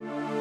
you.